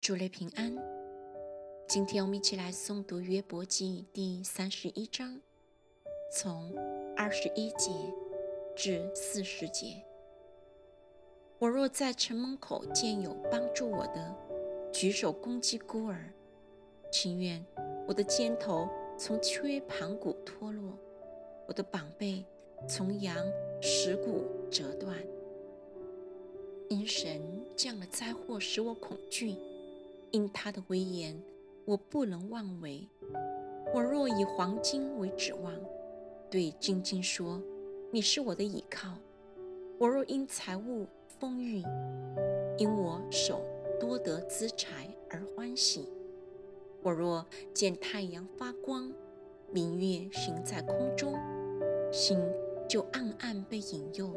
主内平安。今天我们一起来诵读约伯记第三十一章，从二十一节至四十节。我若在城门口见有帮助我的，举手攻击孤儿，情愿我的肩头从缺盘骨脱落，我的膀背从羊石骨折断。因神降了灾祸，使我恐惧。因他的威严，我不能妄为。我若以黄金为指望，对金金说：“你是我的倚靠。”我若因财物丰裕，因我手多得资财而欢喜；我若见太阳发光，明月行在空中，心就暗暗被引诱，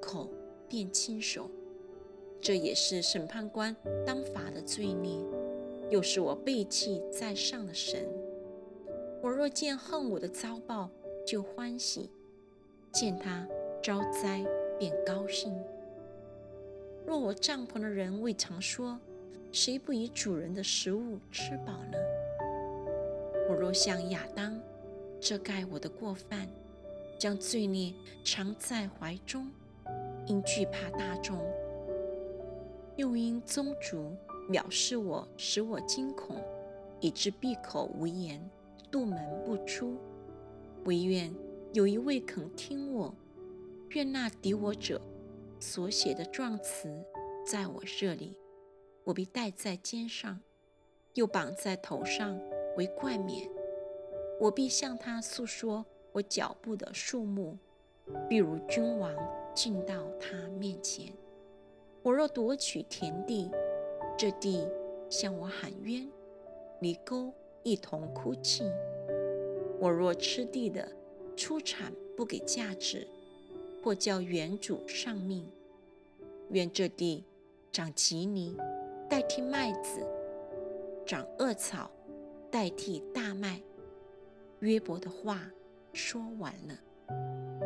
口便轻手。这也是审判官当罚的罪孽，又是我背弃在上的神。我若见恨我的遭报，就欢喜；见他招灾，便高兴。若我帐篷的人未尝说，谁不以主人的食物吃饱呢？我若像亚当遮盖我的过犯，将罪孽藏在怀中，因惧怕大众。又因宗族藐视我，使我惊恐，以致闭口无言，杜门不出。唯愿有一位肯听我，愿那敌我者所写的状词在我这里，我必戴在肩上，又绑在头上为冠冕。我必向他诉说我脚步的数目，必如君王进到他面前。我若夺取田地，这地向我喊冤，离沟一同哭泣。我若吃地的出产不给价值，或叫原主丧命，愿这地长吉尼代替麦子，长恶草代替大麦。约伯的话说完了。